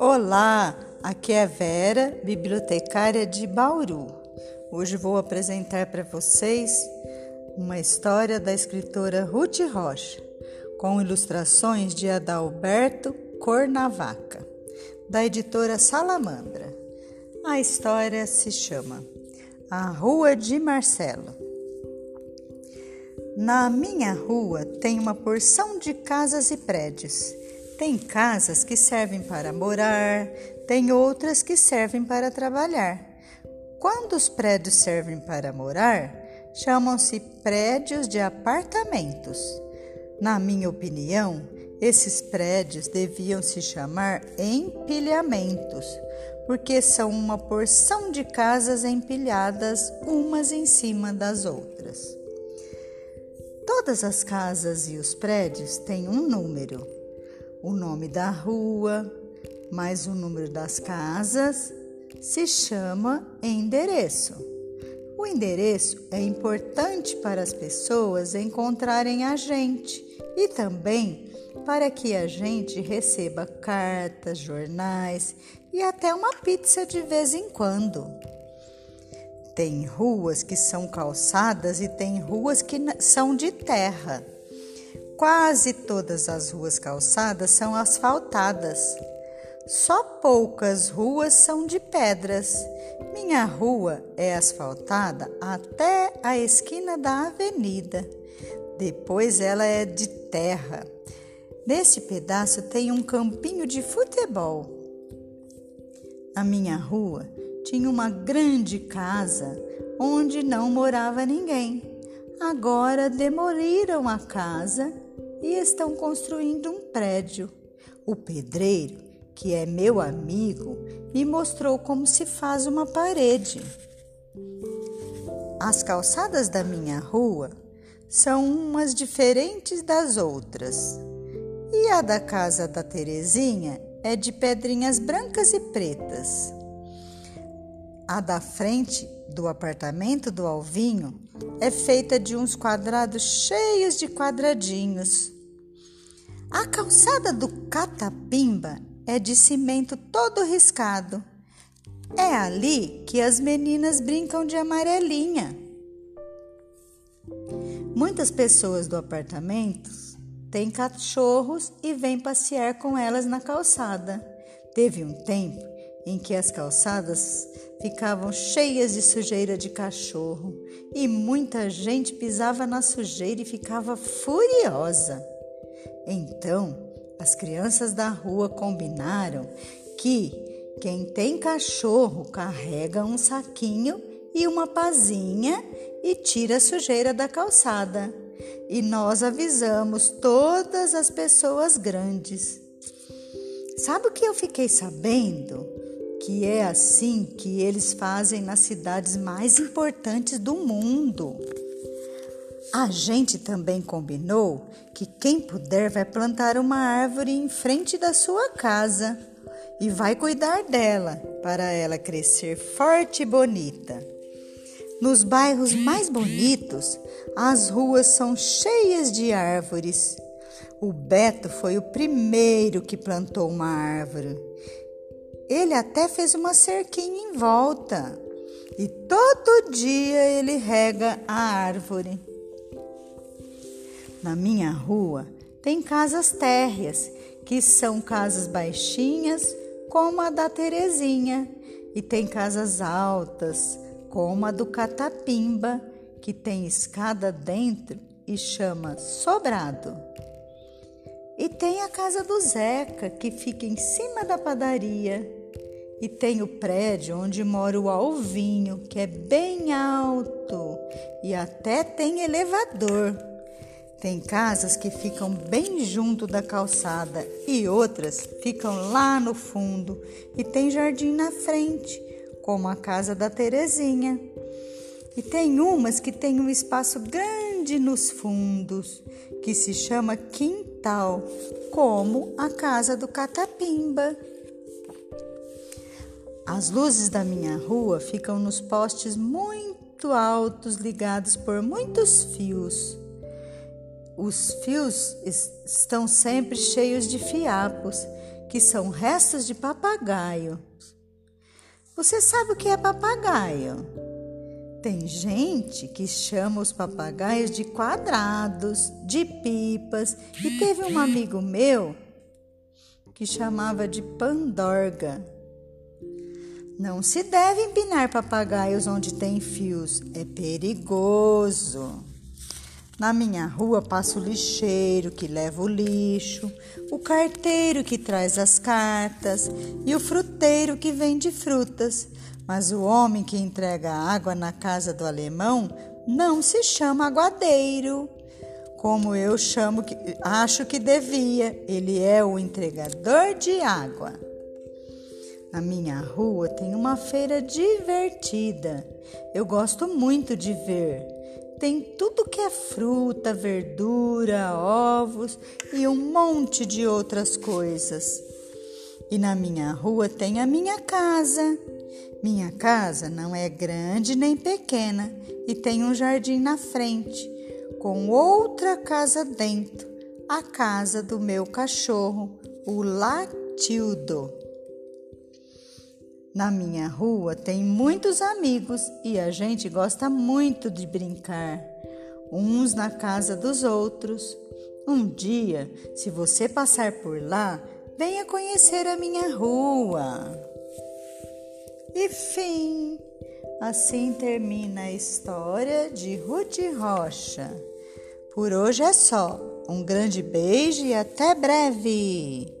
Olá, aqui é Vera, bibliotecária de Bauru. Hoje vou apresentar para vocês uma história da escritora Ruth Rocha, com ilustrações de Adalberto Cornavaca, da editora Salamandra. A história se chama A Rua de Marcelo. Na minha rua tem uma porção de casas e prédios tem casas que servem para morar, tem outras que servem para trabalhar. Quando os prédios servem para morar, chamam-se prédios de apartamentos. Na minha opinião, esses prédios deviam se chamar empilhamentos, porque são uma porção de casas empilhadas umas em cima das outras. Todas as casas e os prédios têm um número o nome da rua, mais o número das casas, se chama endereço. O endereço é importante para as pessoas encontrarem a gente e também para que a gente receba cartas, jornais e até uma pizza de vez em quando. Tem ruas que são calçadas e tem ruas que são de terra. Quase todas as ruas calçadas são asfaltadas. Só poucas ruas são de pedras. Minha rua é asfaltada até a esquina da avenida. Depois ela é de terra. Nesse pedaço tem um campinho de futebol. A minha rua tinha uma grande casa onde não morava ninguém. Agora demoliram a casa e estão construindo um prédio. O pedreiro, que é meu amigo, me mostrou como se faz uma parede. As calçadas da minha rua são umas diferentes das outras. E a da casa da Terezinha é de pedrinhas brancas e pretas. A da frente do apartamento do Alvinho é feita de uns quadrados cheios de quadradinhos. A calçada do Catapimba é de cimento todo riscado. É ali que as meninas brincam de amarelinha. Muitas pessoas do apartamento têm cachorros e vêm passear com elas na calçada. Teve um tempo em que as calçadas ficavam cheias de sujeira de cachorro e muita gente pisava na sujeira e ficava furiosa. Então, as crianças da rua combinaram que quem tem cachorro carrega um saquinho e uma pazinha e tira a sujeira da calçada. E nós avisamos todas as pessoas grandes. Sabe o que eu fiquei sabendo? Que é assim que eles fazem nas cidades mais importantes do mundo. A gente também combinou que quem puder vai plantar uma árvore em frente da sua casa e vai cuidar dela para ela crescer forte e bonita. Nos bairros mais bonitos, as ruas são cheias de árvores. O Beto foi o primeiro que plantou uma árvore. Ele até fez uma cerquinha em volta e todo dia ele rega a árvore. Na minha rua tem casas térreas, que são casas baixinhas, como a da Terezinha, e tem casas altas, como a do Catapimba, que tem escada dentro e chama sobrado. Tem a casa do Zeca, que fica em cima da padaria. E tem o prédio onde mora o Alvinho, que é bem alto e até tem elevador. Tem casas que ficam bem junto da calçada e outras ficam lá no fundo e tem jardim na frente, como a casa da Terezinha. E tem umas que tem um espaço grande nos fundos, que se chama quintal, como a casa do Catapimba. As luzes da minha rua ficam nos postes muito altos, ligados por muitos fios. Os fios estão sempre cheios de fiapos, que são restos de papagaio. Você sabe o que é papagaio? Tem gente que chama os papagaios de quadrados, de pipas, e teve um amigo meu que chamava de pandorga. Não se deve empinar papagaios onde tem fios, é perigoso. Na minha rua passa o lixeiro que leva o lixo, o carteiro que traz as cartas e o fruteiro que vende frutas. Mas o homem que entrega água na casa do alemão não se chama aguadeiro, como eu chamo que acho que devia. Ele é o entregador de água. Na minha rua tem uma feira divertida. Eu gosto muito de ver. Tem tudo que é fruta, verdura, ovos e um monte de outras coisas. E na minha rua tem a minha casa. Minha casa não é grande nem pequena e tem um jardim na frente, com outra casa dentro, a casa do meu cachorro, o Latildo. Na minha rua tem muitos amigos e a gente gosta muito de brincar, uns na casa dos outros. Um dia, se você passar por lá, venha conhecer a minha rua. E fim. Assim termina a história de Ruth Rocha. Por hoje é só. Um grande beijo e até breve!